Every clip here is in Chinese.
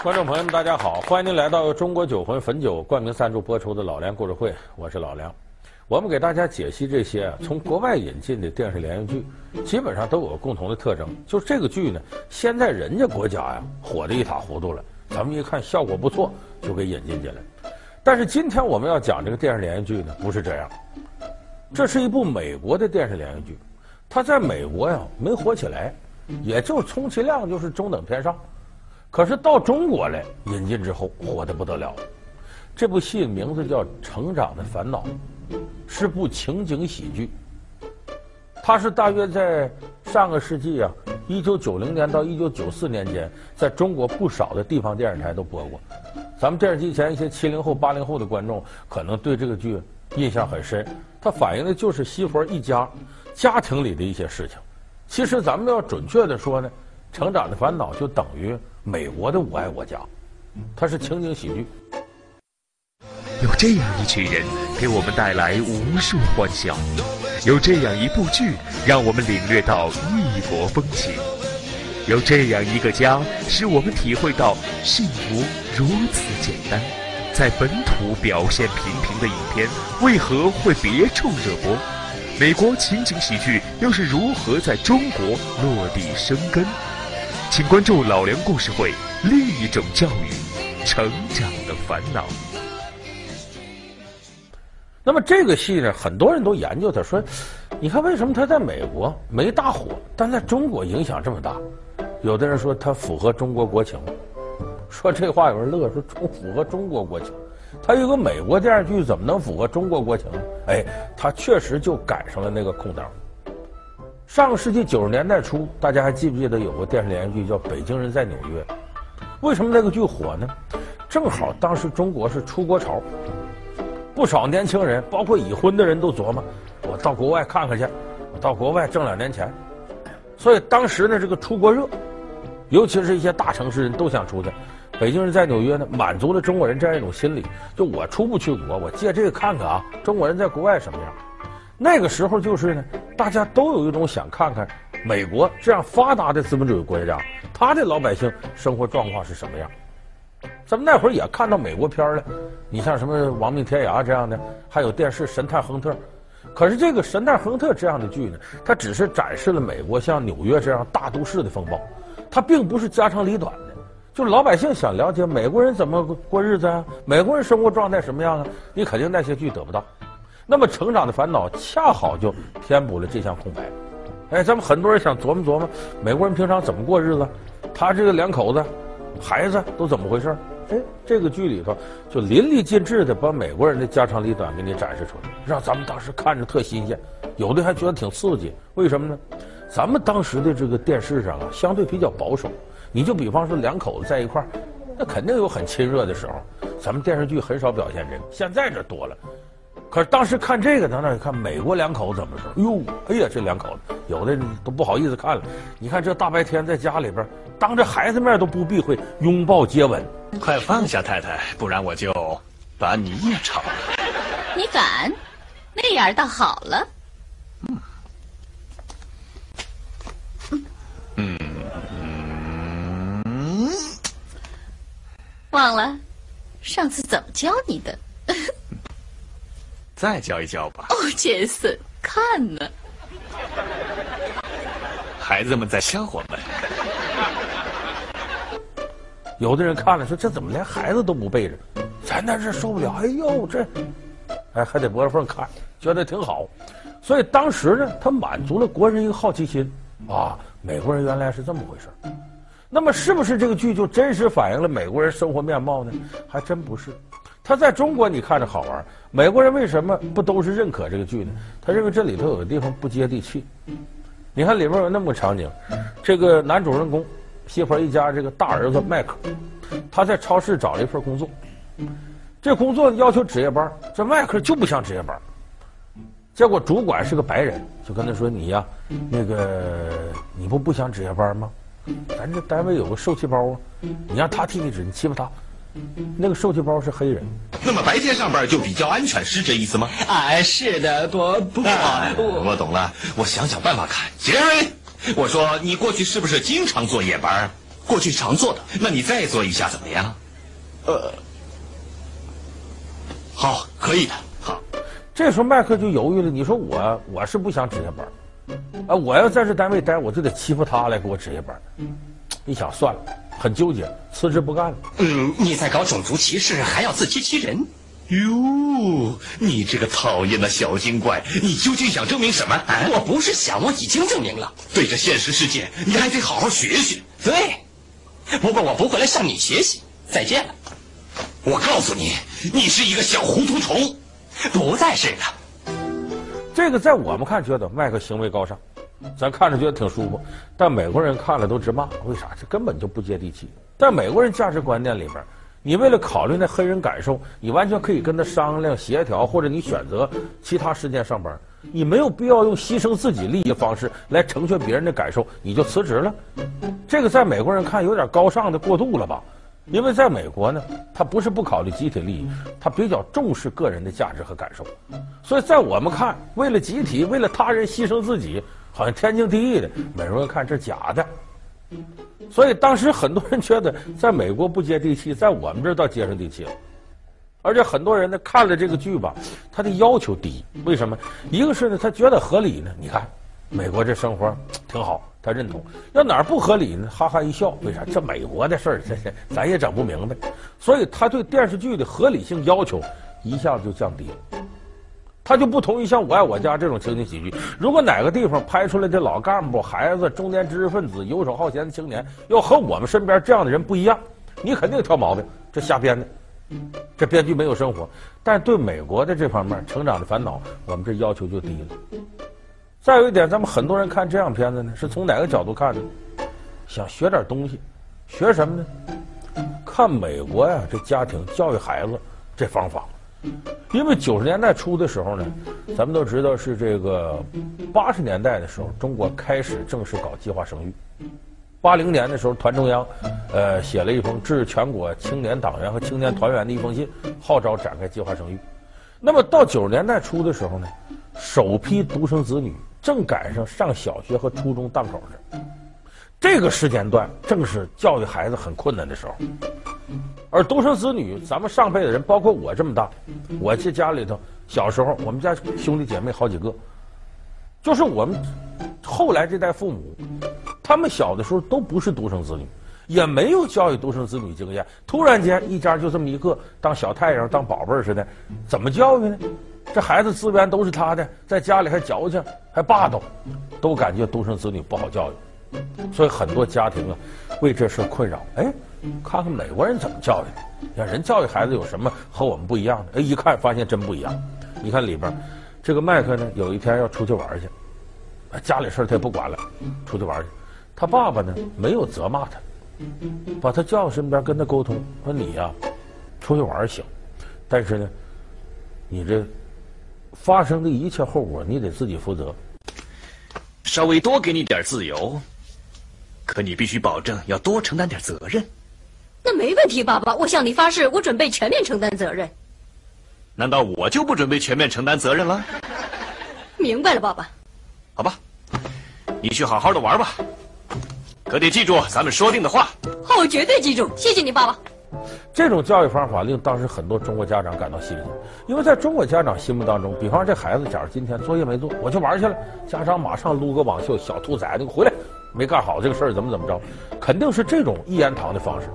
观众朋友们，大家好，欢迎您来到中国酒魂汾酒冠名赞助播出的《老梁故事会》，我是老梁。我们给大家解析这些，从国外引进的电视连续剧，基本上都有共同的特征，就是这个剧呢，现在人家国家呀火得一塌糊涂了，咱们一看效果不错，就给引进进来。但是今天我们要讲这个电视连续剧呢，不是这样，这是一部美国的电视连续剧，它在美国呀没火起来，也就充其量就是中等偏上，可是到中国来引进之后火得不得了。这部戏名字叫《成长的烦恼》。是部情景喜剧，它是大约在上个世纪啊，一九九零年到一九九四年间，在中国不少的地方电视台都播过。咱们电视机前一些七零后、八零后的观众可能对这个剧印象很深。它反映的就是西佛一家家庭里的一些事情。其实咱们要准确的说呢，《成长的烦恼》就等于美国的《我爱我家》，它是情景喜剧。有这样一群人，给我们带来无数欢笑；有这样一部剧，让我们领略到异国风情；有这样一个家，使我们体会到幸福如此简单。在本土表现平平的影片，为何会别处热播？美国情景喜剧又是如何在中国落地生根？请关注老梁故事会，另一种教育，成长的烦恼。那么这个戏呢，很多人都研究他说，你看为什么他在美国没大火，但在中国影响这么大？有的人说他符合中国国情，说这话有人乐，说中符合中国国情，他有个美国电视剧怎么能符合中国国情呢？哎，他确实就赶上了那个空档。上个世纪九十年代初，大家还记不记得有个电视连续剧叫《北京人在纽约》？为什么那个剧火呢？正好当时中国是出国潮。不少年轻人，包括已婚的人都琢磨：我到国外看看去，我到国外挣两年钱。所以当时呢，这个出国热，尤其是一些大城市人都想出去。北京人在纽约呢，满足了中国人这样一种心理：就我出不去国，我借这个看看啊，中国人在国外什么样。那个时候就是呢，大家都有一种想看看美国这样发达的资本主义国家，他的老百姓生活状况是什么样。咱们那会儿也看到美国片了，你像什么《亡命天涯》这样的，还有电视《神探亨特》。可是这个《神探亨特》这样的剧呢，它只是展示了美国像纽约这样大都市的风暴，它并不是家长里短的。就是老百姓想了解美国人怎么过日子啊，美国人生活状态什么样啊，你肯定那些剧得不到。那么《成长的烦恼》恰好就填补了这项空白。哎，咱们很多人想琢磨琢磨，美国人平常怎么过日子？他这个两口子。孩子都怎么回事？哎，这个剧里头就淋漓尽致的把美国人的家长里短给你展示出来，让咱们当时看着特新鲜，有的还觉得挺刺激。为什么呢？咱们当时的这个电视上啊，相对比较保守。你就比方说两口子在一块儿，那肯定有很亲热的时候。咱们电视剧很少表现这个，现在这多了。可是当时看这个，咱那看美国两口子怎么说？哟，哎呀，这两口子有的都不好意思看了。你看这大白天在家里边，当着孩子面都不避讳拥抱接吻。快放下太太，不然我就把你也炒了。你敢？那样倒好了。嗯嗯嗯。忘了，上次怎么教你的？再教一教吧。哦，杰森，看呢。孩子们在笑话我们。有的人看了说：“这怎么连孩子都不背着？”咱在这受不了。哎呦，这，哎，还得拨着缝看，觉得挺好。所以当时呢，他满足了国人一个好奇心啊，美国人原来是这么回事。那么，是不是这个剧就真实反映了美国人生活面貌呢？还真不是。他在中国你看着好玩，美国人为什么不都是认可这个剧呢？他认为这里头有个地方不接地气。你看里面有那么个场景，这个男主人公西佛一家这个大儿子迈克，他在超市找了一份工作，这工作要求值夜班，这迈克就不想值夜班。结果主管是个白人，就跟他说：“你呀，那个你不不想值夜班吗？咱这单位有个受气包啊，你让他替你值，你欺负他。”那个受气包是黑人，那么白天上班就比较安全，是这意思吗？啊，是的，不不过、啊、我我懂了，我想想办法看。杰瑞，我说你过去是不是经常做夜班？过去常做的。那你再做一下怎么样？呃，好，可以的。好，这时候麦克就犹豫了。你说我我是不想值夜班，啊，我要在这单位待，我就得欺负他来给我值夜班。一想算了，很纠结，辞职不干了。嗯，你在搞种族歧视，还要自欺欺人。哟，你这个讨厌的小精怪，你究竟想证明什么？啊、我不是想，我已经证明了。对着现实世界，你还得好好学学。对，不过我不会来向你学习。再见了。我告诉你，你是一个小糊涂虫，不再是了。这个在我们看觉得麦克行为高尚，咱看着觉得挺舒服，但美国人看了都直骂。为啥？这根本就不接地气。在美国人价值观念里边。你为了考虑那黑人感受，你完全可以跟他商量协调，或者你选择其他时间上班。你没有必要用牺牲自己利益的方式来成全别人的感受，你就辞职了。这个在美国人看有点高尚的过度了吧？因为在美国呢，他不是不考虑集体利益，他比较重视个人的价值和感受。所以在我们看，为了集体，为了他人牺牲自己，好像天经地义的。美国人看这假的。所以当时很多人觉得，在美国不接地气，在我们这儿倒接上地气了。而且很多人呢看了这个剧吧，他的要求低。为什么？一个是呢，他觉得合理呢。你看，美国这生活挺好，他认同。要哪儿不合理呢？哈哈一笑。为啥？这美国的事儿，这这咱也整不明白。所以他对电视剧的合理性要求一下子就降低了。他就不同意像《我爱我家》这种情景喜剧。如果哪个地方拍出来的老干部、孩子、中年知识分子、游手好闲的青年，要和我们身边这样的人不一样，你肯定挑毛病，这瞎编的。这编剧没有生活。但对美国的这方面成长的烦恼，我们这要求就低了。再有一点，咱们很多人看这样片子呢，是从哪个角度看呢？想学点东西，学什么呢？看美国呀，这家庭教育孩子这方法。因为九十年代初的时候呢，咱们都知道是这个八十年代的时候，中国开始正式搞计划生育。八零年的时候，团中央呃写了一封致全国青年党员和青年团员的一封信，号召展开计划生育。那么到九十年代初的时候呢，首批独生子女正赶上上小学和初中档口的，这个时间段正是教育孩子很困难的时候。而独生子女，咱们上辈的人，包括我这么大，我这家里头小时候，我们家兄弟姐妹好几个，就是我们后来这代父母，他们小的时候都不是独生子女，也没有教育独生子女经验。突然间一家就这么一个当小太阳、当宝贝似的，怎么教育呢？这孩子资源都是他的，在家里还矫情、还霸道，都感觉独生子女不好教育，所以很多家庭啊为这事困扰。哎。看看美国人怎么教育的，你看人教育孩子有什么和我们不一样的？哎，一看发现真不一样。你看里边，这个麦克呢，有一天要出去玩去，家里事他也不管了，出去玩去。他爸爸呢，没有责骂他，把他叫到身边跟他沟通，说你呀，出去玩行，但是呢，你这发生的一切后果你得自己负责。稍微多给你点自由，可你必须保证要多承担点责任。那没问题，爸爸，我向你发誓，我准备全面承担责任。难道我就不准备全面承担责任了？明白了，爸爸。好吧，你去好好的玩吧，可得记住咱们说定的话。好，我绝对记住。谢谢你，爸爸。这种教育方法令当时很多中国家长感到欣喜，因为在中国家长心目当中，比方这孩子，假如今天作业没做，我去玩去了，家长马上撸个网袖，小兔崽子，你回来，没干好这个事儿，怎么怎么着，肯定是这种一言堂的方式。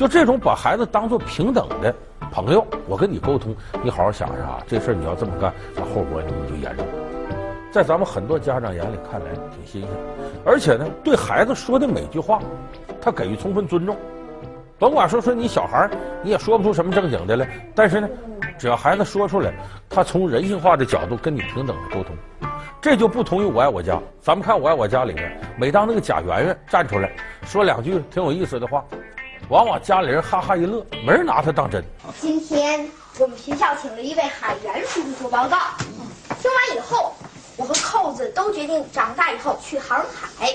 就这种把孩子当做平等的朋友，我跟你沟通，你好好想想啊，这事儿你要这么干，那后果你就严重。在咱们很多家长眼里看来挺新鲜，而且呢，对孩子说的每句话，他给予充分尊重。甭管说说你小孩，你也说不出什么正经的来，但是呢，只要孩子说出来，他从人性化的角度跟你平等的沟通，这就不同于我爱我家。咱们看我爱我家里面，每当那个贾圆圆站出来说两句挺有意思的话。往往家里人哈哈一乐，没人拿他当真。今天我们学校请了一位海员叔叔做报告，听完以后，我和扣子都决定长大以后去航海，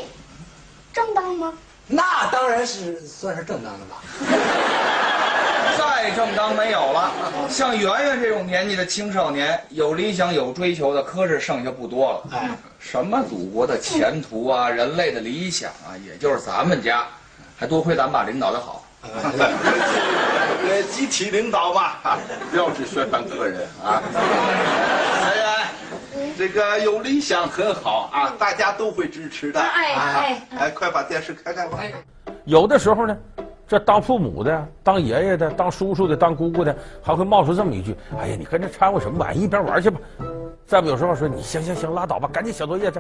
正当吗？那当然是算是正当的吧。再正当没有了，像圆圆这种年纪的青少年，有理想有追求的，可是剩下不多了。哎，什么祖国的前途啊，人类的理想啊，也就是咱们家。还多亏咱们把领导的好。呃，集体领导嘛，不要只宣传个人啊。哎呀，这个有理想很好啊，大家都会支持的。哎哎哎，快把电视开开吧。有的时候呢，这当父母的、当爷爷的、当叔叔的、当姑姑的，还会冒出这么一句：“哎呀，你跟着掺和什么玩意？一边玩去吧。”再不有时候说：“你行行行，拉倒吧，赶紧写作业去。”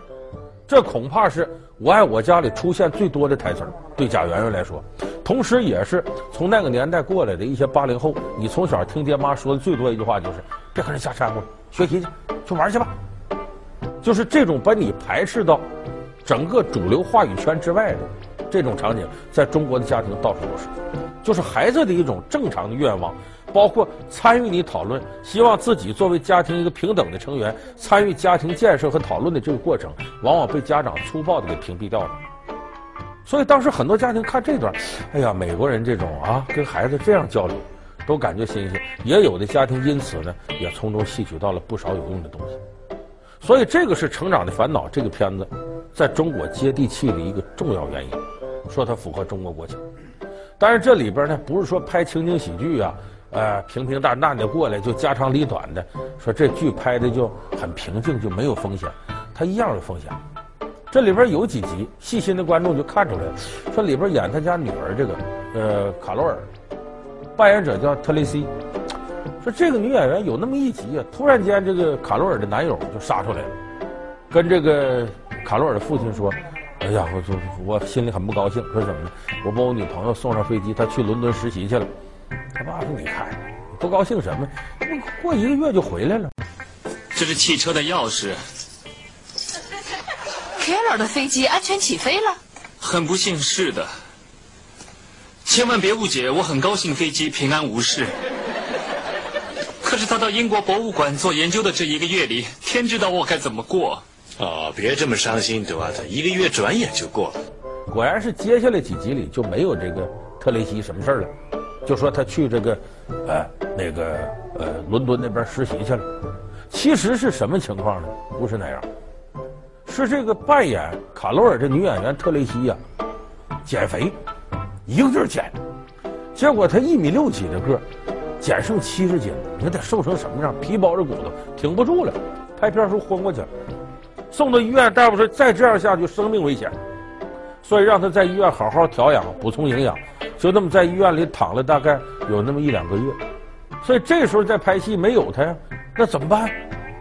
这恐怕是我爱我家里出现最多的台词儿，对贾圆圆来说，同时也是从那个年代过来的一些八零后，你从小听爹妈说的最多一句话就是：“别跟人瞎掺和，学习去，去玩去吧。”就是这种把你排斥到整个主流话语圈之外的这种场景，在中国的家庭到处都是，就是孩子的一种正常的愿望。包括参与你讨论，希望自己作为家庭一个平等的成员，参与家庭建设和讨论的这个过程，往往被家长粗暴的给屏蔽掉了。所以当时很多家庭看这段，哎呀，美国人这种啊，跟孩子这样交流，都感觉新鲜。也有的家庭因此呢，也从中吸取到了不少有用的东西。所以这个是《成长的烦恼》这个片子在中国接地气的一个重要原因，说它符合中国国情。但是这里边呢，不是说拍情景喜剧啊。呃，平平淡淡的过来就家长里短的，说这剧拍的就很平静，就没有风险，它一样有风险。这里边有几集，细心的观众就看出来了，说里边演他家女儿这个，呃，卡罗尔，扮演者叫特蕾西，说这个女演员有那么一集啊，突然间这个卡罗尔的男友就杀出来了，跟这个卡罗尔的父亲说，哎呀，我我心里很不高兴，说什么呢？我把我女朋友送上飞机，她去伦敦实习去了。他爸说：“你看，不高兴什么？过一个月就回来了。这是汽车的钥匙。Keller 的飞机安全起飞了？很不幸，是的。千万别误解，我很高兴飞机平安无事。可是他到英国博物馆做研究的这一个月里，天知道我该怎么过。哦，别这么伤心，对吧？一个月转眼就过了。果然是接下来几集里就没有这个特雷西什么事儿了。”就说他去这个，呃，那个呃，伦敦那边实习去了。其实是什么情况呢？不是那样，是这个扮演卡罗尔这女演员特蕾西呀，减肥，一个劲儿减，结果她一米六几的个儿，减剩七十斤，你看得瘦成什么样？皮包着骨头，挺不住了，拍片时候昏过去了，送到医院，大夫说再这样下去生命危险，所以让他在医院好好调养，补充营养。就那么在医院里躺了大概有那么一两个月，所以这时候在拍戏没有他呀，那怎么办？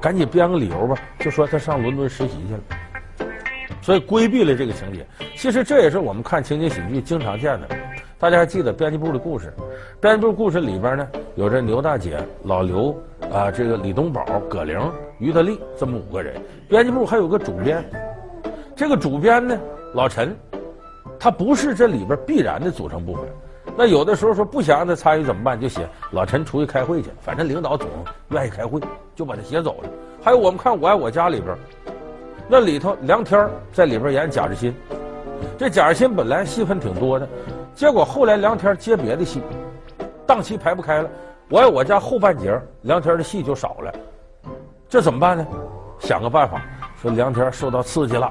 赶紧编个理由吧，就说他上伦敦实习去了，所以规避了这个情节。其实这也是我们看情景喜剧经常见的。大家还记得编辑部的故事？编辑部故事里边呢，有这牛大姐、老刘啊，这个李东宝、葛玲、于德利这么五个人。编辑部还有个主编，这个主编呢，老陈。他不是这里边必然的组成部分，那有的时候说不想让他参与怎么办？就写老陈出去开会去，反正领导总愿意开会，就把他写走了。还有我们看《我爱我家》里边，那里头梁天在里边演贾志新，这贾志新本来戏份挺多的，结果后来梁天接别的戏，档期排不开了，《我爱我家》后半截梁天的戏就少了，这怎么办呢？想个办法，说梁天受到刺激了。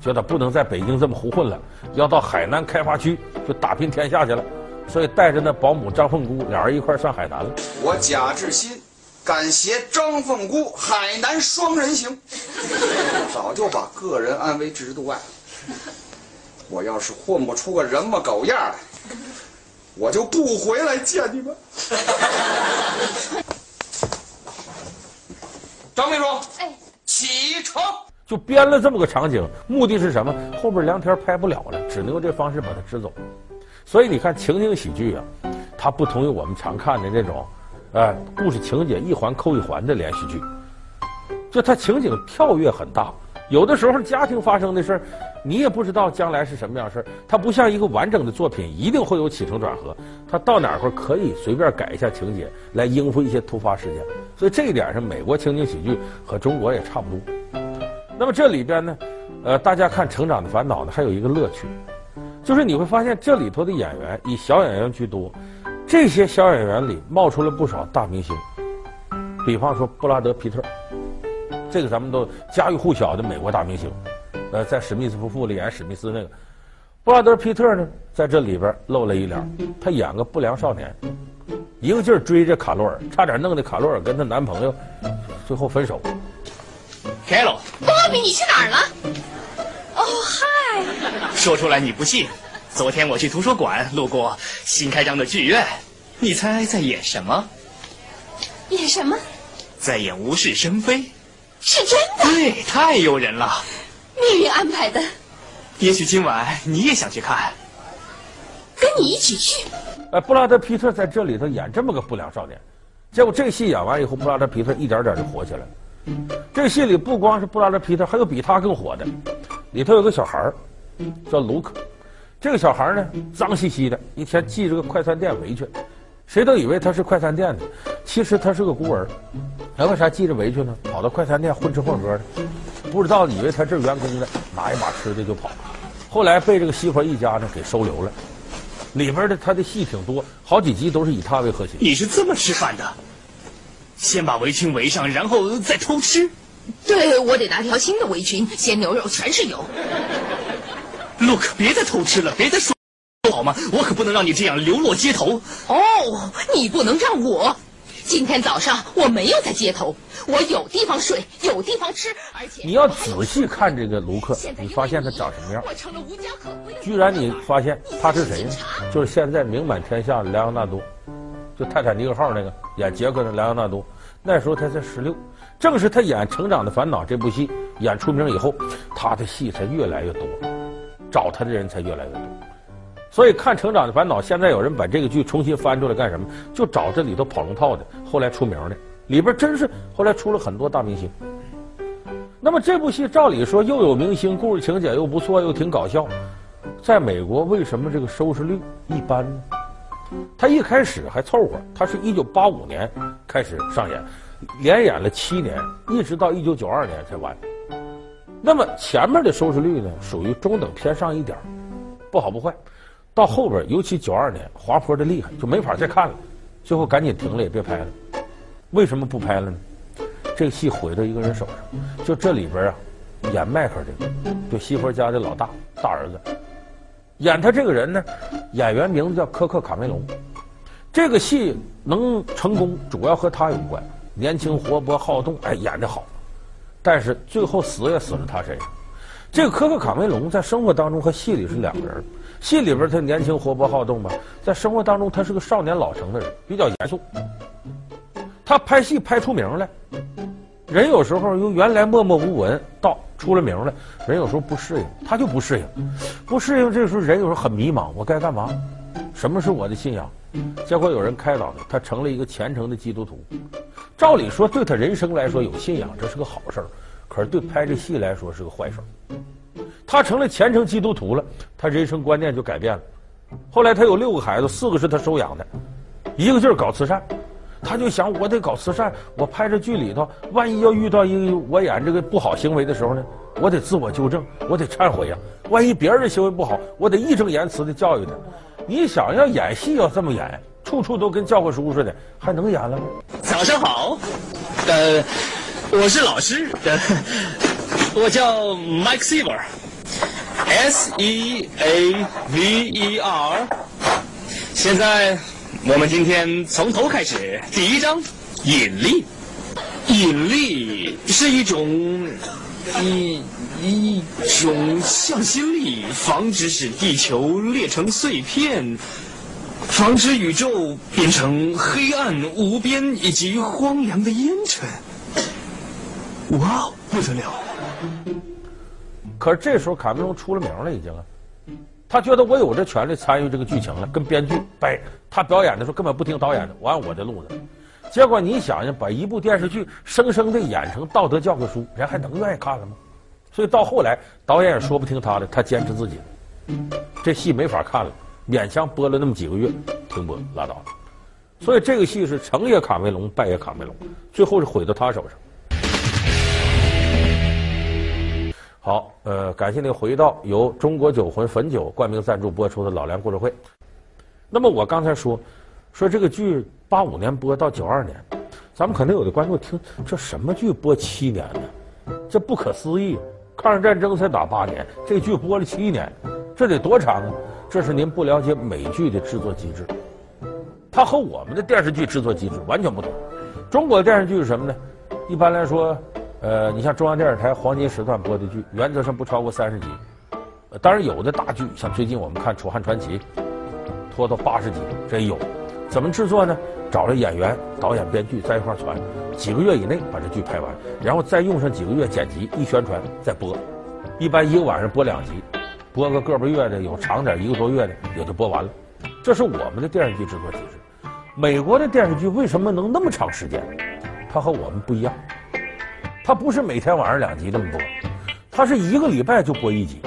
觉得不能在北京这么胡混了，要到海南开发区就打拼天下去了，所以带着那保姆张凤姑俩人一块上海南了。我贾志新敢携张凤姑海南双人行，早就把个人安危置之度外。我要是混不出个人模狗样来，我就不回来见你们。张秘书，哎，启程。就编了这么个场景，目的是什么？后边梁天拍不了了，只能用这方式把它支走。所以你看情景喜剧啊，它不同于我们常看的那种，呃，故事情节一环扣一环的连续剧，就它情景跳跃很大。有的时候家庭发生的事儿，你也不知道将来是什么样事儿。它不像一个完整的作品，一定会有起承转合。它到哪块儿可以随便改一下情节来应付一些突发事件。所以这一点上，美国情景喜剧和中国也差不多。那么这里边呢，呃，大家看《成长的烦恼》呢，还有一个乐趣，就是你会发现这里头的演员以小演员居多，这些小演员里冒出了不少大明星，比方说布拉德·皮特，这个咱们都家喻户晓的美国大明星，呃，在史密斯夫妇里演史密斯那个，布拉德·皮特呢，在这里边露了一脸，他演个不良少年，一个劲儿追着卡罗尔，差点弄得卡罗尔跟她男朋友最后分手。凯罗，波比，你去哪儿了？哦，嗨！说出来你不信，昨天我去图书馆路过新开张的剧院，你猜在演什么？演什么？在演无事生非。是真的？对，太诱人了。命运安排的。也许今晚你也想去看，跟你一起去。哎，布拉德皮特在这里头演这么个不良少年，结果这个戏演完以后，布拉德皮特一点点就火起来了。这个戏里不光是布拉德皮特，还有比他更火的，里头有个小孩叫卢克。这个小孩呢，脏兮兮的，一天系着个快餐店围裙，谁都以为他是快餐店的，其实他是个孤儿。他为啥系着围裙呢？跑到快餐店混吃混喝的，不知道以为他这是员工的，拿一把吃的就跑。后来被这个西佛一家呢给收留了，里边的他的戏挺多，好几集都是以他为核心。你是这么吃饭的？先把围裙围上，然后再偷吃。对，我得拿条新的围裙，鲜牛肉全是油。Look，别再偷吃了，别再说好吗？我可不能让你这样流落街头。哦，你不能让我。今天早上我没有在街头，我有地方睡，有地方吃，而且你要仔细看这个卢克，你发现他长什么样？我成了无家可归居然你发现他是谁呢？就是现在名满天下的莱昂纳多，就泰坦尼克号那个演杰克的莱昂纳多。那时候他才十六，正是他演《成长的烦恼》这部戏演出名以后，他的戏才越来越多，找他的人才越来越多。所以看《成长的烦恼》，现在有人把这个剧重新翻出来干什么？就找这里头跑龙套的，后来出名的，里边真是后来出了很多大明星。那么这部戏照理说又有明星，故事情节又不错，又挺搞笑，在美国为什么这个收视率一般呢？他一开始还凑合，他是一九八五年开始上演，连演了七年，一直到一九九二年才完。那么前面的收视率呢，属于中等偏上一点，不好不坏。到后边，尤其九二年滑坡的厉害，就没法再看了，最后赶紧停了，也别拍了。为什么不拍了呢？这个戏毁到一个人手上，就这里边啊，演迈克这个，就西佛家的老大大儿子，演他这个人呢，演员名字叫科克卡梅隆。这个戏能成功，主要和他有关，年轻活泼好动，哎，演得好。但是最后死也死在他身上。这个科克卡梅隆在生活当中和戏里是两个人。戏里边他年轻活泼好动吧，在生活当中他是个少年老成的人，比较严肃。他拍戏拍出名来，人有时候由原来默默无闻到出了名了，人有时候不适应，他就不适应，不适应。这个时候人有时候很迷茫，我该干嘛？什么是我的信仰？结果有人开导他，他成了一个虔诚的基督徒。照理说，对他人生来说有信仰这是个好事，可是对拍这戏来说是个坏事。他成了虔诚基督徒了，他人生观念就改变了。后来他有六个孩子，四个是他收养的，一个劲儿搞慈善。他就想，我得搞慈善，我拍这剧里头，万一要遇到一个我演这个不好行为的时候呢，我得自我纠正，我得忏悔呀。万一别人的行为不好，我得义正言辞的教育他。你想要演戏要这么演，处处都跟教科书似的，还能演了吗？早上好，呃，我是老师，我叫 Mike Sever，S E A V E R，现在我们今天从头开始。第一章，引力。引力是一种一一种向心力，防止使地球裂成碎片，防止宇宙变成黑暗无边以及荒凉的烟尘。哇，不得了！可是这时候卡梅隆出了名了，已经啊，他觉得我有这权利参与这个剧情了，跟编剧掰。他表演的时候根本不听导演的，我按我的路子。结果你想想，把一部电视剧生生的演成道德教科书，人还能愿意看了吗？所以到后来导演也说不听他的，他坚持自己的，这戏没法看了，勉强播了那么几个月，停播拉倒。所以这个戏是成也卡梅隆，败也卡梅隆，最后是毁到他手上。好，呃，感谢您回到由中国酒魂汾酒冠名赞助播出的老梁故事会。那么我刚才说，说这个剧八五年播到九二年，咱们可能有的观众听这什么剧播七年呢？这不可思议！抗日战争才打八年，这剧播了七年，这得多长啊？这是您不了解美剧的制作机制，它和我们的电视剧制作机制完全不同。中国电视剧是什么呢？一般来说，呃，你像中央电视台黄金时段播的剧，原则上不超过三十集。当然，有的大剧，像最近我们看《楚汉传奇》，拖到八十集，这有。怎么制作呢？找了演员、导演、编剧在一块儿传，几个月以内把这剧拍完，然后再用上几个月剪辑，一宣传再播。一般一个晚上播两集，播个个把月的，有长点一个多月的也就播完了。这是我们的电视剧制作机制。美国的电视剧为什么能那么长时间？它和我们不一样，它不是每天晚上两集这么播，它是一个礼拜就播一集。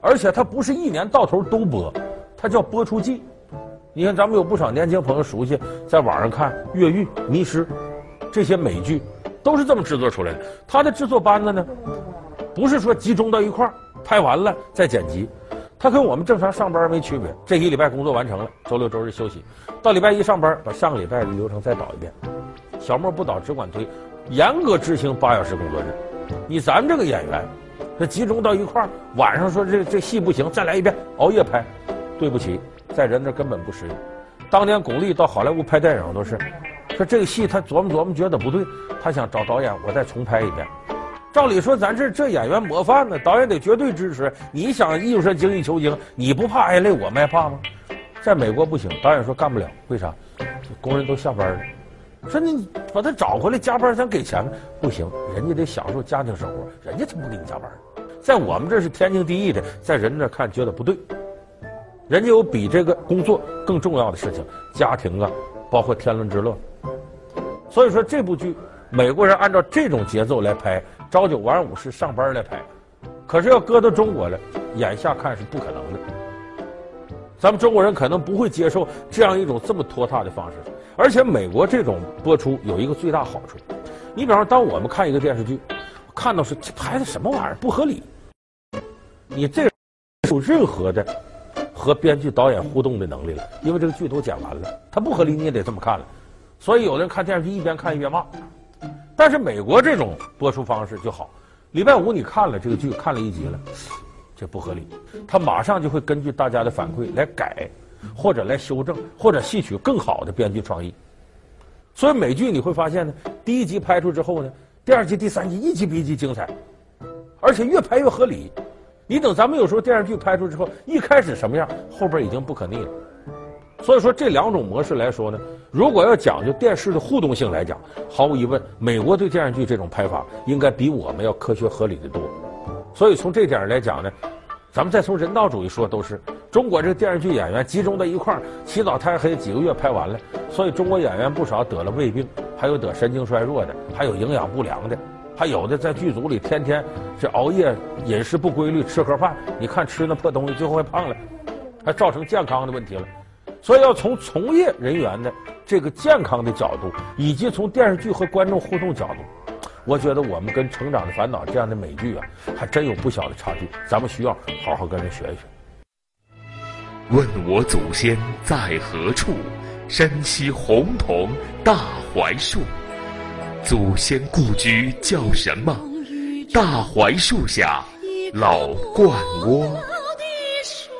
而且它不是一年到头都播，它叫播出季。你看，咱们有不少年轻朋友熟悉，在网上看《越狱》《迷失》这些美剧，都是这么制作出来的。它的制作班子呢，不是说集中到一块儿拍完了再剪辑，它跟我们正常上班没区别。这一礼拜工作完成了，周六周日休息，到礼拜一上班，把上个礼拜的流程再导一遍。小莫不导，只管推，严格执行八小时工作日。你咱们这个演员。这集中到一块儿，晚上说这这戏不行，再来一遍，熬夜拍。对不起，在人那根本不适应。当年巩俐到好莱坞拍电影都是，说这个戏他琢磨琢磨觉得不对，他想找导演我再重拍一遍。照理说咱这这演员模范呢，导演得绝对支持。你想艺术上精益求精，你不怕挨累，我们还怕吗？在美国不行，导演说干不了，为啥？工人都下班了。说你把他找回来加班，咱给钱？不行，人家得享受家庭生活，人家才不给你加班。在我们这是天经地义的，在人那看觉得不对，人家有比这个工作更重要的事情，家庭啊，包括天伦之乐。所以说这部剧，美国人按照这种节奏来拍，朝九晚五是上班来拍，可是要搁到中国了，眼下看是不可能的。咱们中国人可能不会接受这样一种这么拖沓的方式，而且美国这种播出有一个最大好处，你比方说，当我们看一个电视剧，看到是拍的什么玩意儿不合理。你这没有任何的和编剧导演互动的能力了，因为这个剧都剪完了，它不合理你也得这么看了。所以有的人看电视剧一边看一边骂。但是美国这种播出方式就好，礼拜五你看了这个剧，看了一集了，这不合理，他马上就会根据大家的反馈来改，或者来修正，或者吸取更好的编剧创意。所以美剧你会发现呢，第一集拍出之后呢，第二集、第三集一集比一集精彩，而且越拍越合理。你等咱们有时候电视剧拍出之后，一开始什么样，后边已经不可逆了。所以说这两种模式来说呢，如果要讲究电视的互动性来讲，毫无疑问，美国对电视剧这种拍法应该比我们要科学合理的多。所以从这点来讲呢，咱们再从人道主义说，都是中国这个电视剧演员集中在一块儿，起早贪黑几个月拍完了，所以中国演员不少得了胃病，还有得神经衰弱的，还有营养不良的。还有的在剧组里天天这熬夜，饮食不规律，吃盒饭，你看吃那破东西，最后还胖了，还造成健康的问题了。所以要从从业人员的这个健康的角度，以及从电视剧和观众互动角度，我觉得我们跟《成长的烦恼》这样的美剧啊，还真有不小的差距。咱们需要好好跟人学一学。问我祖先在何处？山西洪洞大槐树。祖先故居叫什么？大槐树下老鹳窝。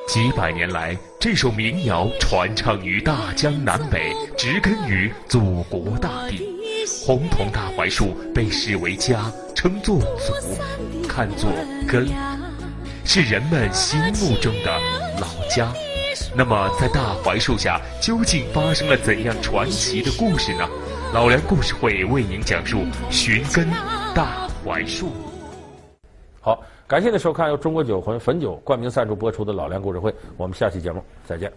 几百年来，这首民谣传唱于大江南北，植根于祖国大地。红铜大槐树被视为家，称作祖，看作根，是人们心目中的老家。那么，在大槐树下究竟发生了怎样传奇的故事呢？老梁故事会为您讲述《寻根大槐树》。好，感谢您收看由中国酒魂汾酒冠名赞助播出的《老梁故事会》，我们下期节目再见。